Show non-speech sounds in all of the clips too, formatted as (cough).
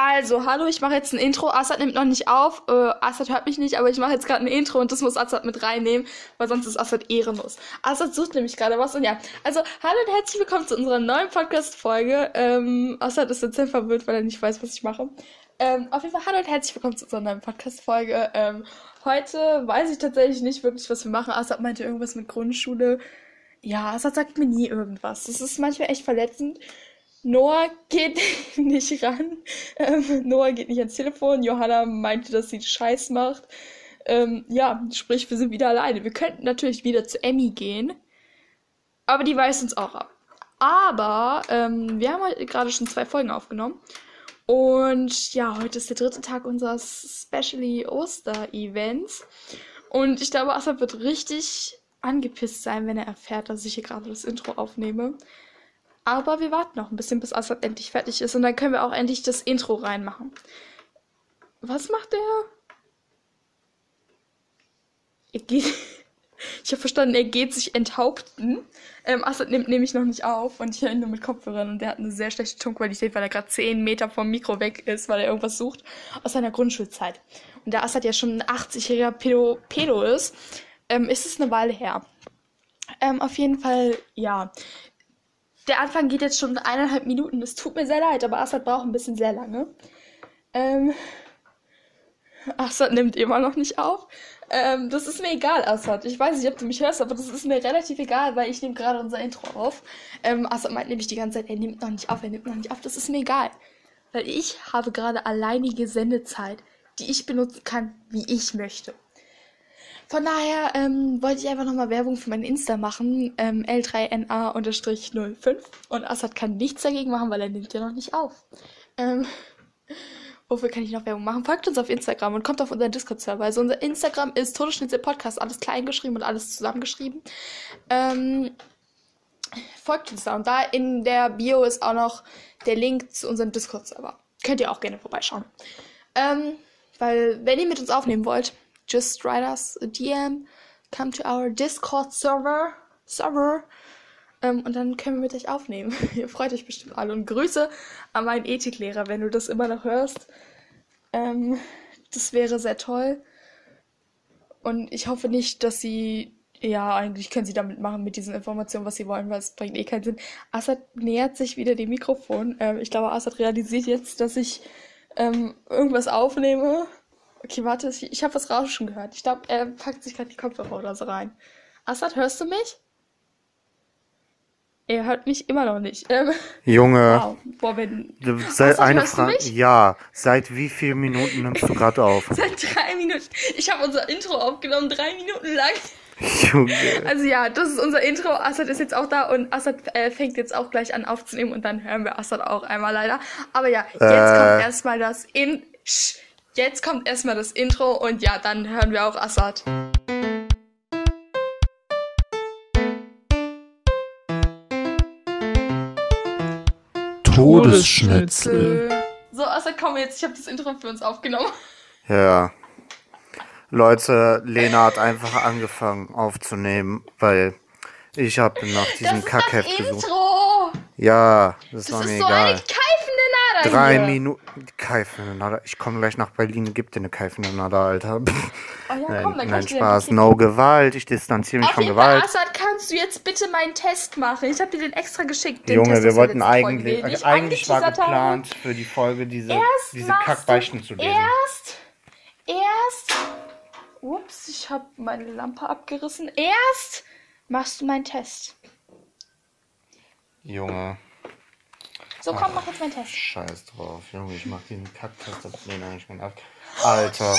Also, hallo, ich mache jetzt ein Intro. Assad nimmt noch nicht auf. Äh, Assad hört mich nicht, aber ich mache jetzt gerade ein Intro und das muss Assad mit reinnehmen, weil sonst ist Assad ehrenlos. Assad sucht nämlich gerade was und ja. Also, hallo und herzlich willkommen zu unserer neuen Podcast-Folge. Ähm, Assad ist jetzt sehr verwirrt, weil er nicht weiß, was ich mache. Ähm, auf jeden Fall, hallo und herzlich willkommen zu unserer neuen Podcast-Folge. Ähm, heute weiß ich tatsächlich nicht wirklich, was wir machen. Assad meinte irgendwas mit Grundschule. Ja, Assad sagt mir nie irgendwas. Das ist manchmal echt verletzend. Noah geht (laughs) nicht ran. Ähm, Noah geht nicht ans Telefon. Johanna meinte, dass sie Scheiß macht. Ähm, ja, sprich, wir sind wieder alleine. Wir könnten natürlich wieder zu Emmy gehen. Aber die weist uns auch ab. Aber ähm, wir haben heute gerade schon zwei Folgen aufgenommen. Und ja, heute ist der dritte Tag unseres Specially Oster-Events. Und ich glaube, Asa wird richtig angepisst sein, wenn er erfährt, dass ich hier gerade das Intro aufnehme. Aber wir warten noch ein bisschen, bis Assad endlich fertig ist und dann können wir auch endlich das Intro reinmachen. Was macht der? Er geht. (laughs) Ich habe verstanden, er geht sich enthaupten. Ähm, Assad nimmt nämlich noch nicht auf und ich höre ihn nur mit Kopfhörern und der hat eine sehr schlechte Tonqualität, weil er gerade 10 Meter vom Mikro weg ist, weil er irgendwas sucht aus seiner Grundschulzeit. Und da Assad ja schon ein 80-jähriger Pedo, Pedo ist, ähm, ist es eine Weile her. Ähm, auf jeden Fall, ja der Anfang geht jetzt schon eineinhalb Minuten. Es tut mir sehr leid, aber Assad braucht ein bisschen sehr lange. Ähm, Assad nimmt immer noch nicht auf. Ähm, das ist mir egal, Assad. Ich weiß nicht, ob du mich hörst, aber das ist mir relativ egal, weil ich nehme gerade unser Intro auf. Ähm, Assad meint nämlich die ganze Zeit, er nimmt noch nicht auf, er nimmt noch nicht auf. Das ist mir egal. Weil ich habe gerade alleinige Sendezeit, die ich benutzen kann, wie ich möchte. Von daher ähm, wollte ich einfach nochmal Werbung für mein Insta machen, ähm, L3NA-05. Und Assad kann nichts dagegen machen, weil er nimmt ja noch nicht auf. Ähm, (laughs) wofür kann ich noch Werbung machen? Folgt uns auf Instagram und kommt auf unseren Discord-Server. Also unser Instagram ist Todesschnitzel Podcast, alles klein geschrieben und alles zusammengeschrieben. Ähm, folgt uns da. Und da in der Bio ist auch noch der Link zu unserem Discord-Server. Könnt ihr auch gerne vorbeischauen. Ähm, weil, wenn ihr mit uns aufnehmen wollt, just write us a DM, come to our Discord server, server, ähm, und dann können wir mit euch aufnehmen. (laughs) Ihr freut euch bestimmt alle. Und Grüße an meinen Ethiklehrer, wenn du das immer noch hörst. Ähm, das wäre sehr toll. Und ich hoffe nicht, dass sie. Ja, eigentlich können sie damit machen mit diesen Informationen, was sie wollen, weil es bringt eh keinen Sinn. Assad nähert sich wieder dem Mikrofon. Ähm, ich glaube, Assad realisiert jetzt, dass ich ähm, irgendwas aufnehme Okay, warte, ich, ich habe was Rauschen gehört. Ich glaube, er packt sich gerade die Kopfhörer oder so rein. Assad, hörst du mich? Er hört mich immer noch nicht. Ähm, Junge. (laughs) Wow. Boah, wenn, seit Assad, eine Frage. Ja. Seit wie vielen Minuten nimmst du gerade auf? (laughs) Seit drei Minuten. Ich habe unser Intro aufgenommen, drei Minuten lang. Junge. Also ja, das ist unser Intro. Assad ist jetzt auch da und Assad äh, fängt jetzt auch gleich an aufzunehmen und dann hören wir Assad auch einmal leider. Aber ja, jetzt äh. kommt erstmal das in. Sch Jetzt kommt erstmal das Intro und ja, dann hören wir auch Assad. Todesschnitzel. So, Assad, komm jetzt, ich habe das Intro für uns aufgenommen. Ja. Leute, Lena hat einfach angefangen aufzunehmen, weil ich habe nach diesem Kackheft gesucht. Intro. Ja, das, das war mir egal. So Drei Minuten. Keifende Nada. Ich komme gleich nach Berlin, gib dir eine keifende Nada, Alter. Oh ja, nein, komm, nein Spaß. No Gewalt. Ich distanziere mich Auf von Gewalt. Fall, Assad, kannst du jetzt bitte meinen Test machen? Ich habe dir den extra geschickt. Den Junge, Test, wir wollten eigentlich. Also eigentlich war geplant für die Folge diese, diese Kackbeichten zu lesen. Erst. Erst. Ups, ich habe meine Lampe abgerissen. Erst machst du meinen Test. Junge. So, komm, mach jetzt meinen Test. Scheiß drauf, Junge, ich mach diesen Kacktest Lena nicht mehr ab. Alter.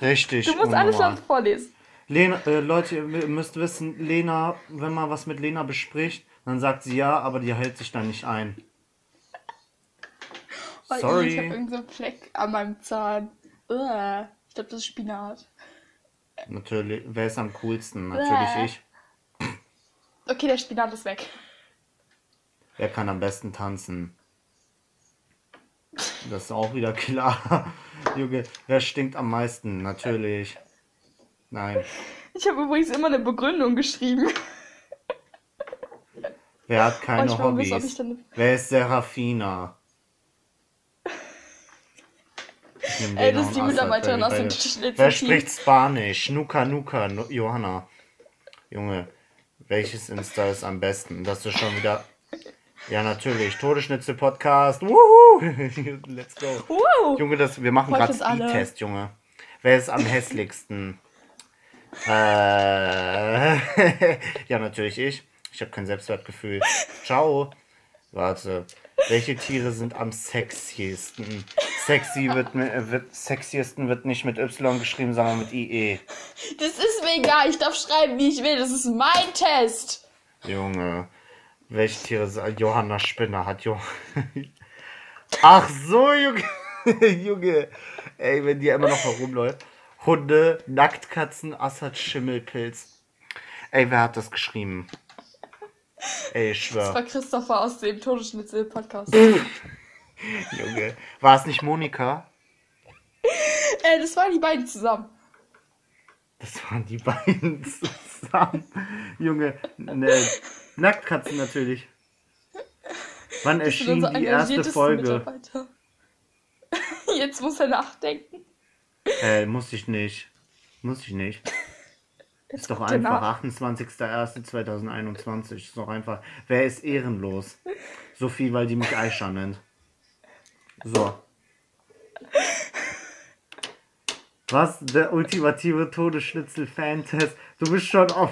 Richtig. Du musst unnormal. alles laut vorlesen. Lena, äh, Leute, ihr müsst wissen, Lena, wenn man was mit Lena bespricht, dann sagt sie ja, aber die hält sich dann nicht ein. Oh, Sorry. Ich habe irgendeinen so Fleck an meinem Zahn. Uah. Ich glaube, das ist Spinat. Natürlich. Wer ist am coolsten? Natürlich Uah. ich. Okay, der Spinat ist weg. Wer kann am besten tanzen? Das ist auch wieder klar. (laughs) Junge, wer stinkt am meisten? Natürlich. Nein. Ich habe übrigens immer eine Begründung geschrieben. Wer hat keine Hobbys? Wissen, Wer ist Serafina? Ey, das ist die Mitarbeiterin aus dem Schnitzelteam. Wer spricht Spanisch? Nuka Nuka, Nu- Johanna. Junge, welches Insta ist am besten? Das ist schon wieder. Ja, natürlich. Todesschnitzel Podcast. Wuhu! (laughs) Let's go. Wow. Junge, das, wir machen gerade. Speedtest, Junge. Wer ist am hässlichsten? (laughs) Äh, (laughs) ja, natürlich ich. Ich habe kein Selbstwertgefühl. Ciao. Warte. Welche Tiere sind am sexiesten? Sexy wird, äh, wird sexiesten wird nicht mit Y geschrieben, sondern mit IE. Das ist mir egal. Ich darf schreiben, wie ich will. Das ist mein Test. Junge. Welche Tiere sind. Johanna Spinner hat Jo. (laughs) Ach so, Junge. (laughs) Junge. Ey, wenn die immer noch herumläuft. Hunde, Nacktkatzen, Assad, Schimmelpilz. Ey, wer hat das geschrieben? Ey, ich Das schwör. war Christopher aus dem Todesschnitzel-Podcast. (laughs) Junge. War es nicht Monika? Ey, das waren die beiden zusammen. Das waren die beiden zusammen. Junge. Ne, Nacktkatzen natürlich. Wann Das erschien die erste Folge? (laughs) Jetzt muss er nachdenken. Äh, muss ich nicht. Muss ich nicht. Ist doch einfach. nach. 28.01.2021. Ist doch einfach. Wer ist ehrenlos? Sophie, weil die mich Aisha nennt. So. Was? Der ultimative Todesschnitzel-Fan-Test. Du bist schon auf.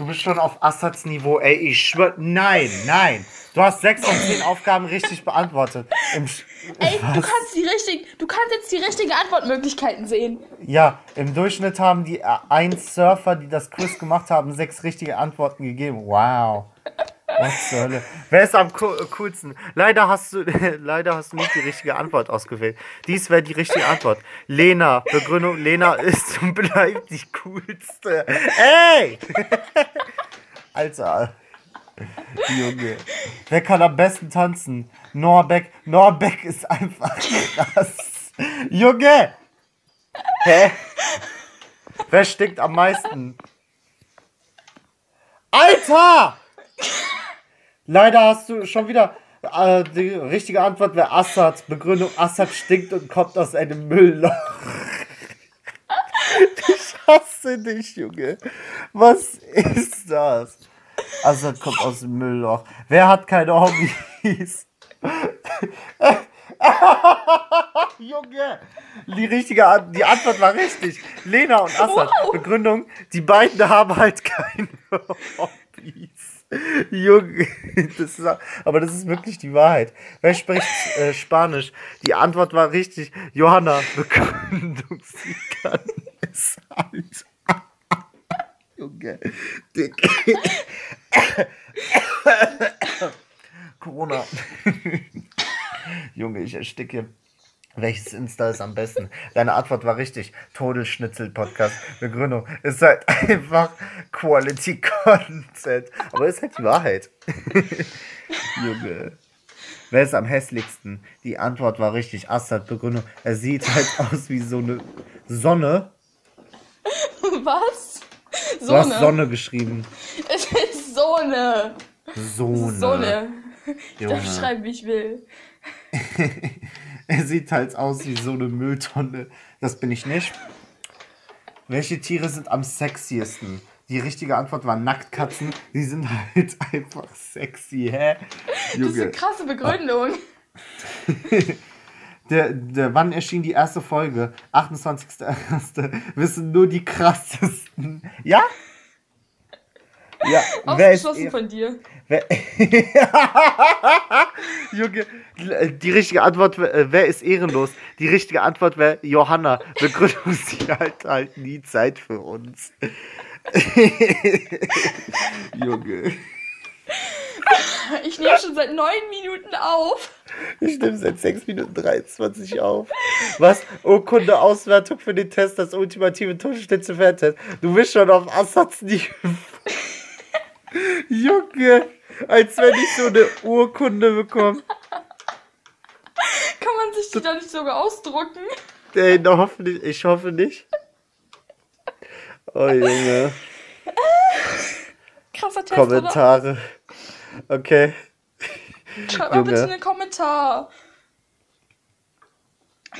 Du bist schon auf Assads Niveau. Ey, ich schwör. Nein, nein. Du hast sechs von zehn Aufgaben richtig beantwortet. Im, Sch- Ey, du kannst die richtigen, du kannst jetzt die richtigen Antwortmöglichkeiten sehen. Ja, im Durchschnitt haben die äh, ein Surfer, die das Quiz gemacht haben, sechs richtige Antworten gegeben. Wow. Was zur Hölle? Wer ist am co coolsten? Leider hast du (laughs) leider hast du nicht die richtige Antwort ausgewählt. Dies wäre die richtige Antwort. Lena, Begründung, Lena ist (laughs) und bleibt die coolste. Ey! (laughs) Alter. Junge. Wer kann am besten tanzen? Norbeck. Norbeck ist einfach krass. Junge! Hä? Wer stinkt am meisten? Alter! Leider hast du schon wieder. Äh, die richtige Antwort wäre Assad. Begründung: Assad stinkt und kommt aus einem Müllloch. (laughs) Ich hasse dich, Junge. Was ist das? Assad kommt aus dem Müllloch. Wer hat keine Hobbys? (laughs) Junge! Die richtige An die Antwort war richtig. Lena und Assad. Begründung: Die beiden haben halt keine (laughs) Hobbys. Junge, (laughs) das ist, aber das ist wirklich die Wahrheit. Wer spricht äh, Spanisch? Die Antwort war richtig. Johanna, Begründung, sie kann es halt. (laughs) Junge, Dick. (coughs) Corona. (laughs) Junge, ich ersticke. Welches Insta ist am besten? Deine Antwort war richtig. Todesschnitzel-Podcast. Begründung ist halt einfach Quality Content. Aber ist halt die Wahrheit. (laughs) Junge. Wer ist am hässlichsten? Die Antwort war richtig. Assad, Begründung. Er sieht halt aus wie so eine Sonne. Was? Du hast Sonne. Sonne geschrieben. Es ist Sonne. Sonne. Sonne. Ich darf schreiben, wie ich will. (laughs) (laughs) Er sieht halt aus wie so eine Mülltonne. Das bin ich nicht. Welche Tiere sind am sexiesten? Die richtige Antwort war Nacktkatzen. Die sind halt (laughs) einfach sexy, hä? Das ist eine Junge. krasse Begründung. (laughs) Der, der, wann erschien die erste Folge? 28.01. Wissen nur die krassesten. Ja? Ja, wer ist Ausgeschlossen eher- von dir. Wer (laughs) Junge, die richtige Antwort äh, wer ist ehrenlos? Die richtige Antwort wäre Johanna. Begründung, sie hat halt nie Zeit für uns. (laughs) Junge, Ich nehme schon seit neun Minuten auf. ich nehme seit 6 Minuten 23 auf. Was? Urkunde Auswertung für den Test, das ultimative Torschnitzel Fan-Test. Du bist schon auf Assads Niveau. (laughs) Junge, als wenn ich so eine Urkunde bekomme. Kann man sich die da nicht sogar ausdrucken? Ey, na, hoffentlich, ich hoffe nicht. Oh Junge. Krasser oder? Kommentare. Okay. Schreib mal bitte einen Kommentar.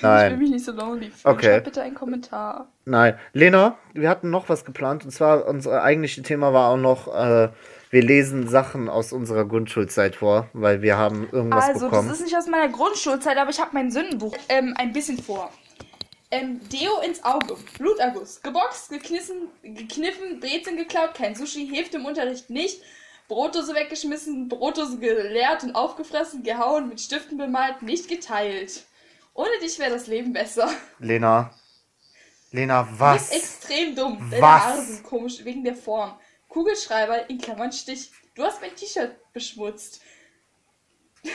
Nein. Ich will mich nicht so lonely fühlen. Okay. Schreib bitte einen Kommentar. Nein. Lena, wir hatten noch was geplant und zwar unser eigentliches Thema war auch noch, äh, wir lesen Sachen aus unserer Grundschulzeit vor, weil wir haben irgendwas also, bekommen. das ist nicht aus meiner Grundschulzeit, aber ich habe mein Sündenbuch ähm, ein bisschen vor. Ähm, Deo ins Auge, Bluterguss, geboxt, geknissen, gekniffen, Brezeln geklaut, kein Sushi, hilft im Unterricht nicht, Brotdose weggeschmissen, Brotdose geleert und aufgefressen, gehauen, mit Stiften bemalt, nicht geteilt. Ohne dich wäre das Leben besser. Lena. Lena, Du was? bist extrem dumm. Deine Was? Haare sind komisch wegen der Form. Kugelschreiber in Klammern Stich. Du hast mein T-Shirt beschmutzt. (laughs)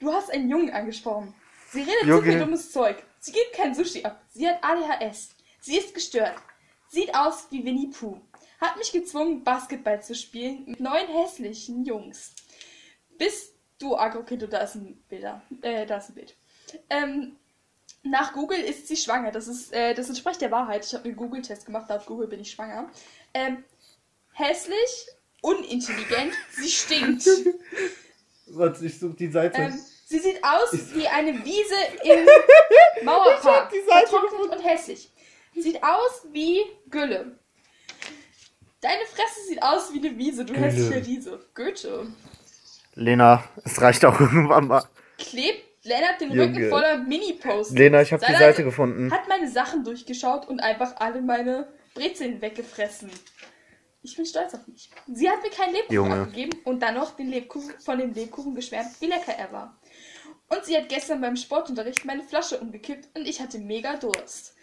Du hast einen Jungen angesprochen. Sie redet zu Junge. viel dummes Zeug. Sie gibt kein Sushi ab. Sie hat ADHS. Sie ist gestört. Sieht aus wie Winnie Pooh. Hat mich gezwungen, Basketball zu spielen mit neun hässlichen Jungs. Bist du, ah, okay, du, da ist ein Bild. Äh, da ist ein Bild. Ähm, nach Google ist sie schwanger. Das ist, äh, das entspricht der Wahrheit. Ich habe einen Google-Test gemacht. Laut Google bin ich schwanger. Ähm, hässlich, unintelligent, sie stinkt. (laughs) Warte, ich suche die Seite. Ähm, sie sieht aus wie eine Wiese (laughs) im Mauerpark. die Seite Vertrocknet und hässlich. Sieht aus wie Gülle. Deine Fresse sieht aus wie eine Wiese, du Gülle. hässliche Riese. Goethe. Lena, es reicht auch (laughs) irgendwann mal. Klebt Lennart den Junge. Rücken voller Mini-Posts. Lena, ich habe die Seite gefunden. Hat meine Sachen durchgeschaut und einfach alle meine Brezeln weggefressen. Ich bin stolz auf mich. Sie hat mir keinen Lebkuchen Junge. abgegeben und dann noch den Lebkuchen, von dem Lebkuchen geschwärmt, wie lecker er war. Und sie hat gestern beim Sportunterricht meine Flasche umgekippt und ich hatte mega Durst.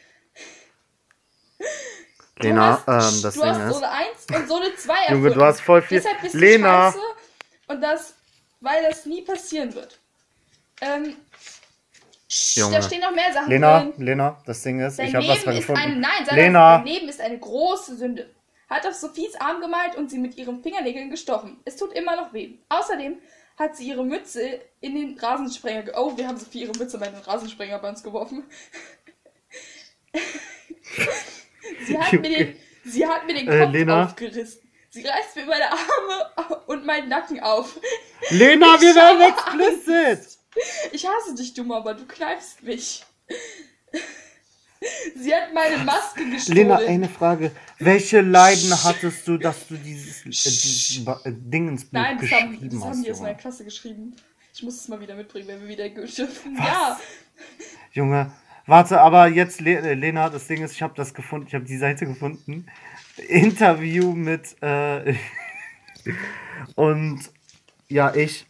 Du Lena, hast, ähm, das du Ding hast ist. Zone 1 und Zone 2 Junge, erfunden. du hast voll viel. Deshalb bist Lena. du scheiße und das, weil das nie passieren wird. Ähm, Junge. da stehen noch mehr Sachen Lena, drin. Lena, das Ding ist, Dein ich habe was gefunden. eine, nein, sag Lena. das, dein Leben ist eine große Sünde. Hat auf Sophies Arm gemalt und sie mit ihren Fingernägeln gestochen. Es tut immer noch weh. Außerdem hat sie ihre Mütze in den Rasensprenger ge Oh, wir haben Sophie ihre Mütze bei den Rasensprenger bei uns geworfen. (laughs) sie, hat mir den, sie hat mir den Äh, Kopf Lena? aufgerissen. Sie reißt mir meine Arme (laughs) und meinen Nacken auf. Lena, wir Ich werden habe explicit. Ich hasse dich, dumm, aber du kneifst mich. Sie hat meine Maske gestohlen. Lena, eine Frage. Welche Leiden hattest du, dass du dieses, äh, dieses äh, Ding ins Buch Nein, das haben, geschrieben das haben hast? die aus meiner? Klasse geschrieben. Ich muss es mal wieder mitbringen, wenn wir wieder dürfen. Ja, Junge, warte, aber jetzt, Le äh, Lena, das Ding ist, ich habe das gefunden, ich habe die Seite gefunden. Interview mit, äh, (laughs) und ja, ich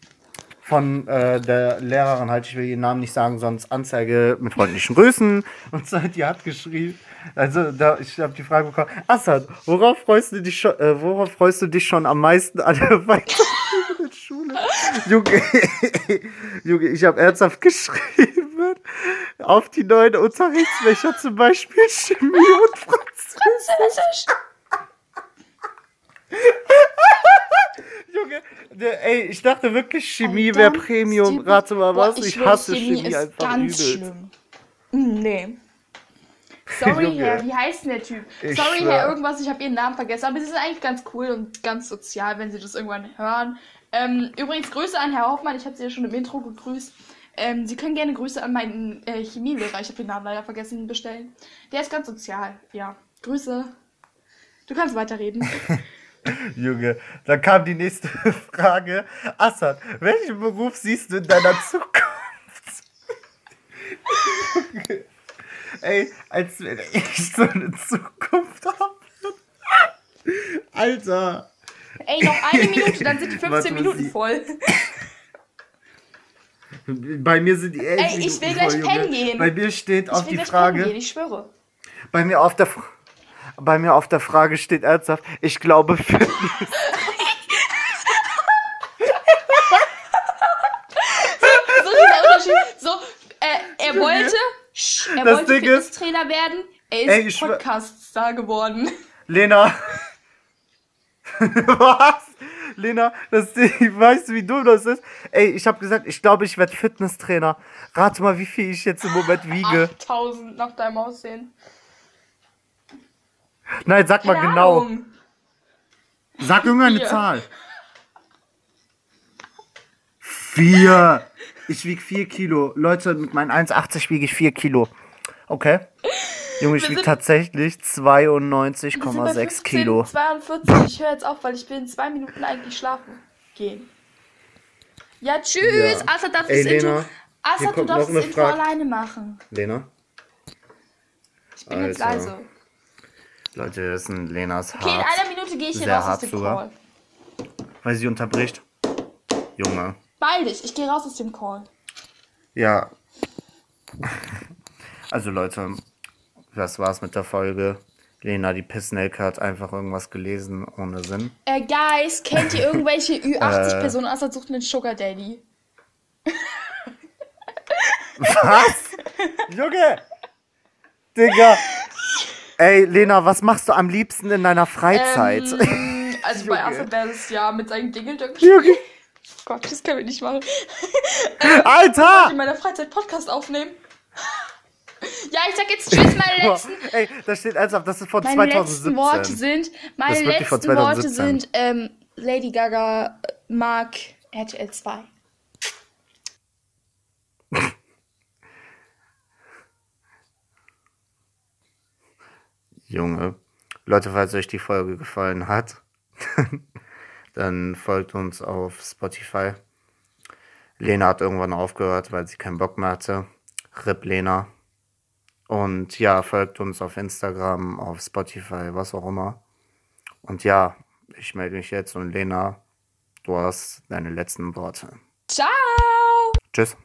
von äh, der Lehrerin halt, ich will ihren Namen nicht sagen, sonst Anzeige mit freundlichen Grüßen. (laughs) Und so, die hat geschrieben, also da, ich habe die Frage bekommen, Assad, worauf freust du dich schon, äh, worauf freust du dich schon am meisten an der (laughs) weiterführenden Schule? Junge, (laughs) Junge, ich habe ernsthaft geschrieben, auf die neuen Unterrichtsfächer, zum Beispiel Chemie und Französisch. Junge, ey, ich dachte wirklich, Chemie wäre Premium. Rate mal Boah, was, ich, schwör, hasse Chemie, ist einfach ganz übelst. schlimm. Mm, Nee. Sorry, (laughs) Junge. Herr, wie heißt denn der Typ? Ich Sorry, schwör. Herr, irgendwas, ich habe Ihren Namen vergessen. Aber Sie sind eigentlich ganz cool und ganz sozial, wenn Sie das irgendwann hören. Ähm, übrigens, Grüße an Herr Hoffmann, ich habe Sie ja schon im Intro gegrüßt. Ähm, Sie können gerne Grüße an meinen äh, Chemielehrer, ich habe den Namen leider vergessen, bestellen. Der ist ganz sozial, ja. Grüße. Du kannst weiterreden. (laughs) (laughs) Junge, dann kam die nächste (laughs) Frage. Assad, welchen Beruf siehst du in deiner Zukunft? Ey, als wenn ich so eine Zukunft habe. Alter. Ey, noch eine Minute, dann sind die (laughs) 15 Warte, Minuten voll. Bei mir sind die elf Ey, ich will gleich pennen gehen. Bei mir steht Ich auf die Frage. gehen, ich schwöre. Bei mir auf der Fra- bei mir auf der Frage steht ernsthaft, ich glaube für (laughs) So äh, er wollte, er Das wollte Ding ist- Fitnesstrainer werden. Er ist Ey, ich schwör- Podcast-Star geworden. Lena. (laughs) Was? Lena, das weißt du, wie dumm das ist? Ey, ich habe gesagt, ich glaube, ich werde Fitnesstrainer. Rate mal, wie viel ich jetzt im Moment wiege. 8000 nach deinem Aussehen. Nein, sag mal genau. Ahnung. Sag irgendeine Vier. Zahl. Vier. Ich wiege 4 Kilo. Leute, mit meinen 1,80 wiege ich 4 Kilo. Okay? Junge, ich wiege tatsächlich 92,6 Kilo. 42. Ich höre jetzt auf, weil ich will in zwei Minuten eigentlich schlafen gehen. Ja, tschüss. Ja. Asa darf Ey, das Lena, Intro. Asa, du darfst das Intro Frage. alleine machen. Lena? Ich bin Alter. jetzt leise. Leute, das ist ein Lenas hart. Okay, in einer Minute gehe ich hier raus aus dem sogar. Call. Weil sie unterbricht. Junge. Beeil dich, ich gehe raus aus dem Call. Ja. (laughs) Also Leute, das war's mit der Folge. Lena, die Pissnelke, hat einfach irgendwas gelesen ohne Sinn. Äh, Guys, kennt ihr irgendwelche (laughs) Ü80-Personen, außer sucht einen Sugar Daddy? Was? (laughs) Junge! Digga! Ey, Lena, was machst du am liebsten in deiner Freizeit? Ähm, also bei (laughs) Alphabet ja mit seinen Dingeldöcken Junge! Oh (laughs) Gott, das können wir nicht machen. (laughs) ähm, Alter! Ich in meiner Freizeit Podcast aufnehmen. Ja, ich sag jetzt Tschüss, meine letzten. Ey, da steht ernsthaft, das ist von meine 2017. Letzten Worte sind, meine letzten Worte sind, ähm, Lady Gaga mag RTL 2. Junge. Leute, falls euch die Folge gefallen hat, (laughs) dann folgt uns auf Spotify. Lena hat irgendwann aufgehört, weil sie keinen Bock mehr hatte. Rip Lena. Und ja, folgt uns auf Instagram, auf Spotify, was auch immer. Und ja, ich melde mich jetzt und Lena, du hast deine letzten Worte. Ciao! Tschüss.